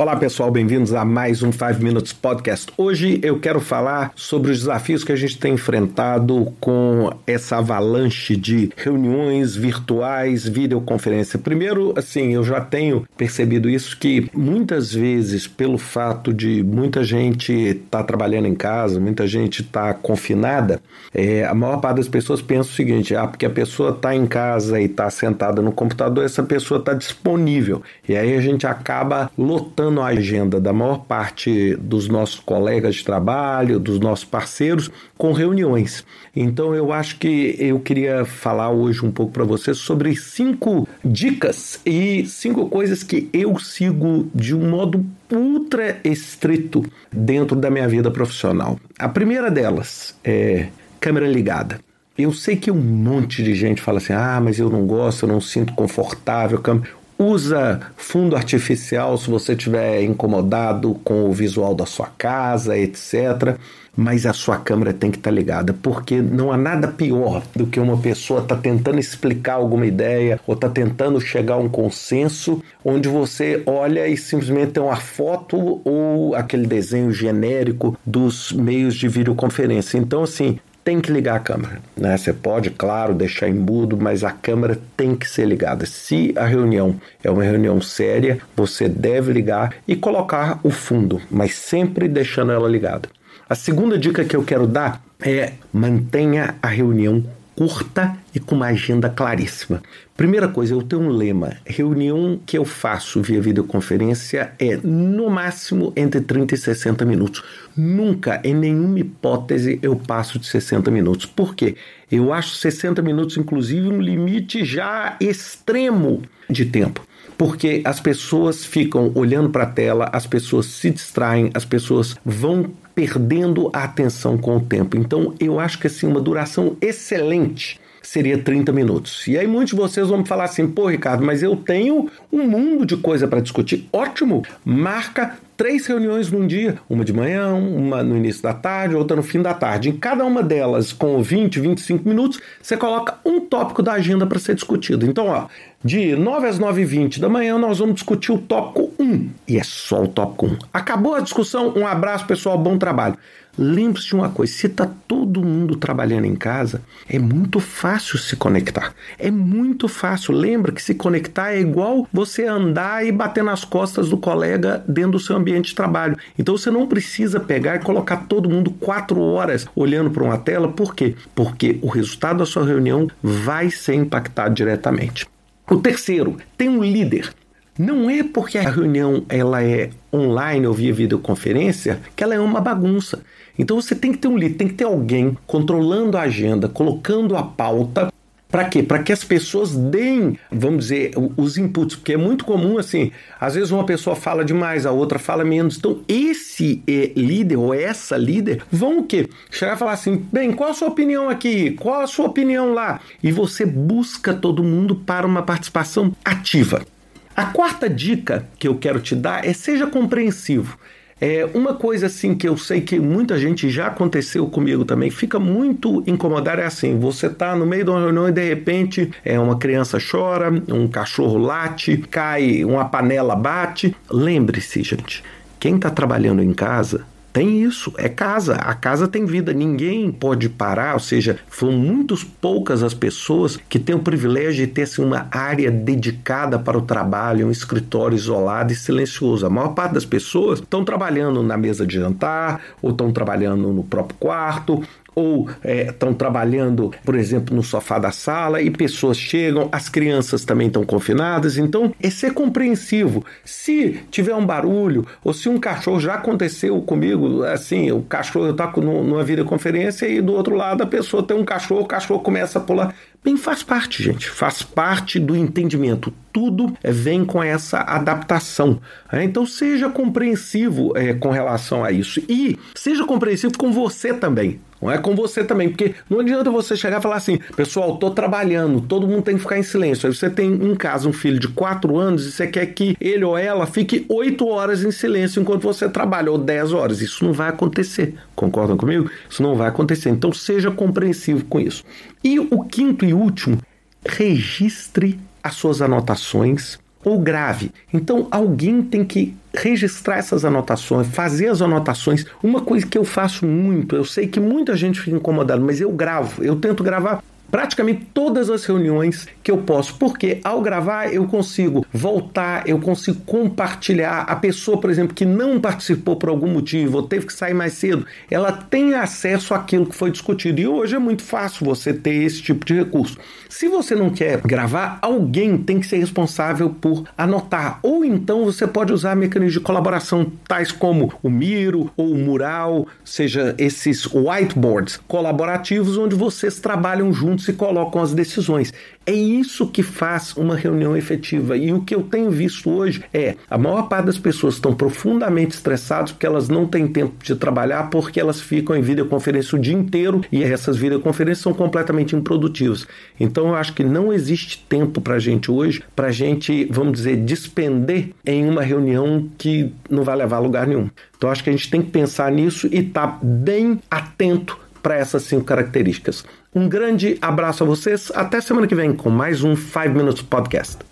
Olá pessoal, bem-vindos a mais um 5 Minutes Podcast. Hoje eu quero falar sobre os desafios que a gente tem enfrentado com essa avalanche de reuniões virtuais, videoconferência. Primeiro, assim, eu já tenho percebido isso que muitas vezes, pelo fato de muita gente estar tá trabalhando em casa, muita gente estar tá confinada, é, a maior parte das pessoas pensa o seguinte: ah, porque a pessoa está em casa e está sentada no computador, essa pessoa está disponível. E aí a gente acaba lotando a agenda da maior parte dos nossos colegas de trabalho, dos nossos parceiros, com reuniões. Então eu acho que eu queria falar hoje um pouco para vocês sobre cinco dicas e cinco coisas que eu sigo de um modo ultra estrito dentro da minha vida profissional. A primeira delas é câmera ligada. Eu sei que um monte de gente fala assim: ah, mas eu não gosto, eu não sinto confortável. Usa fundo artificial se você estiver incomodado com o visual da sua casa, etc. Mas a sua câmera tem que estar tá ligada, porque não há nada pior do que uma pessoa estar tá tentando explicar alguma ideia ou está tentando chegar a um consenso onde você olha e simplesmente tem uma foto ou aquele desenho genérico dos meios de videoconferência. Então, assim, tem que ligar a câmera. Né? Você pode, claro, deixar em mudo, mas a câmera tem que ser ligada. Se a reunião é uma reunião séria, você deve ligar e colocar o fundo, mas sempre deixando ela ligada. A segunda dica que eu quero dar é mantenha a reunião curta e com uma agenda claríssima. Primeira coisa, eu tenho um lema: reunião que eu faço via videoconferência é no máximo entre 30 e 60 minutos. Nunca, em nenhuma hipótese, eu passo de 60 minutos. Por quê? Eu acho 60 minutos, inclusive, um limite já extremo de tempo porque as pessoas ficam olhando para a tela, as pessoas se distraem, as pessoas vão perdendo a atenção com o tempo. Então, eu acho que assim uma duração excelente seria 30 minutos. E aí muitos de vocês vão me falar assim: "Pô, Ricardo, mas eu tenho um mundo de coisa para discutir". Ótimo. Marca três reuniões num dia, uma de manhã, uma no início da tarde, outra no fim da tarde. Em cada uma delas, com 20, 25 minutos, você coloca um tópico da agenda para ser discutido. Então, ó, de 9 às 9 e 20 da manhã, nós vamos discutir o tópico 1. E é só o tópico 1. Acabou a discussão, um abraço, pessoal, bom trabalho. Lembre-se de uma coisa: se está todo mundo trabalhando em casa, é muito fácil se conectar. É muito fácil. Lembra que se conectar é igual você andar e bater nas costas do colega dentro do seu ambiente de trabalho. Então você não precisa pegar e colocar todo mundo quatro horas olhando para uma tela. Por quê? Porque o resultado da sua reunião vai ser impactado diretamente. O terceiro, tem um líder. Não é porque a reunião ela é online ou via videoconferência que ela é uma bagunça. Então você tem que ter um líder, tem que ter alguém controlando a agenda, colocando a pauta para quê? Para que as pessoas deem, vamos dizer, os inputs, porque é muito comum assim, às vezes uma pessoa fala demais, a outra fala menos. Então, esse é, líder ou essa líder vão o quê? Chegar e falar assim: bem, qual a sua opinião aqui? Qual a sua opinião lá? E você busca todo mundo para uma participação ativa. A quarta dica que eu quero te dar é seja compreensivo. É uma coisa assim que eu sei que muita gente já aconteceu comigo também, fica muito incomodado é assim, você tá no meio de uma reunião e de repente é uma criança chora, um cachorro late, cai, uma panela bate. Lembre-se, gente, quem está trabalhando em casa tem isso, é casa. A casa tem vida. Ninguém pode parar, ou seja, são muito poucas as pessoas que têm o privilégio de ter assim, uma área dedicada para o trabalho, um escritório isolado e silencioso. A maior parte das pessoas estão trabalhando na mesa de jantar, ou estão trabalhando no próprio quarto, ou estão é, trabalhando, por exemplo, no sofá da sala e pessoas chegam, as crianças também estão confinadas, então é ser compreensivo. Se tiver um barulho ou se um cachorro já aconteceu comigo, assim, o cachorro está numa videoconferência e do outro lado a pessoa tem um cachorro, o cachorro começa a pular. Bem, faz parte, gente, faz parte do entendimento. Tudo vem com essa adaptação. Né? Então, seja compreensivo é, com relação a isso. E seja compreensivo com você também. Não é com você também, porque não adianta você chegar e falar assim, pessoal, tô trabalhando, todo mundo tem que ficar em silêncio. Aí você tem em casa um filho de 4 anos e você quer que ele ou ela fique 8 horas em silêncio enquanto você trabalha, ou 10 horas. Isso não vai acontecer. Concordam comigo? Isso não vai acontecer. Então seja compreensivo com isso. E o quinto e último, registre as suas anotações ou grave. Então alguém tem que registrar essas anotações, fazer as anotações. Uma coisa que eu faço muito, eu sei que muita gente fica incomodada, mas eu gravo, eu tento gravar praticamente todas as reuniões que eu posso, porque ao gravar eu consigo voltar, eu consigo compartilhar. A pessoa, por exemplo, que não participou por algum motivo ou teve que sair mais cedo, ela tem acesso àquilo que foi discutido. E hoje é muito fácil você ter esse tipo de recurso. Se você não quer gravar, alguém tem que ser responsável por anotar. Ou então você pode usar mecanismos de colaboração, tais como o Miro ou o Mural, seja esses whiteboards colaborativos onde vocês trabalham juntos se colocam as decisões. É isso que faz uma reunião efetiva. E o que eu tenho visto hoje é a maior parte das pessoas estão profundamente estressadas porque elas não têm tempo de trabalhar, porque elas ficam em videoconferência o dia inteiro e essas videoconferências são completamente improdutivas. Então eu acho que não existe tempo para a gente hoje, para a gente, vamos dizer, despender em uma reunião que não vai levar a lugar nenhum. Então acho que a gente tem que pensar nisso e estar tá bem atento para essas cinco características. Um grande abraço a vocês. Até semana que vem com mais um 5 Minutes Podcast.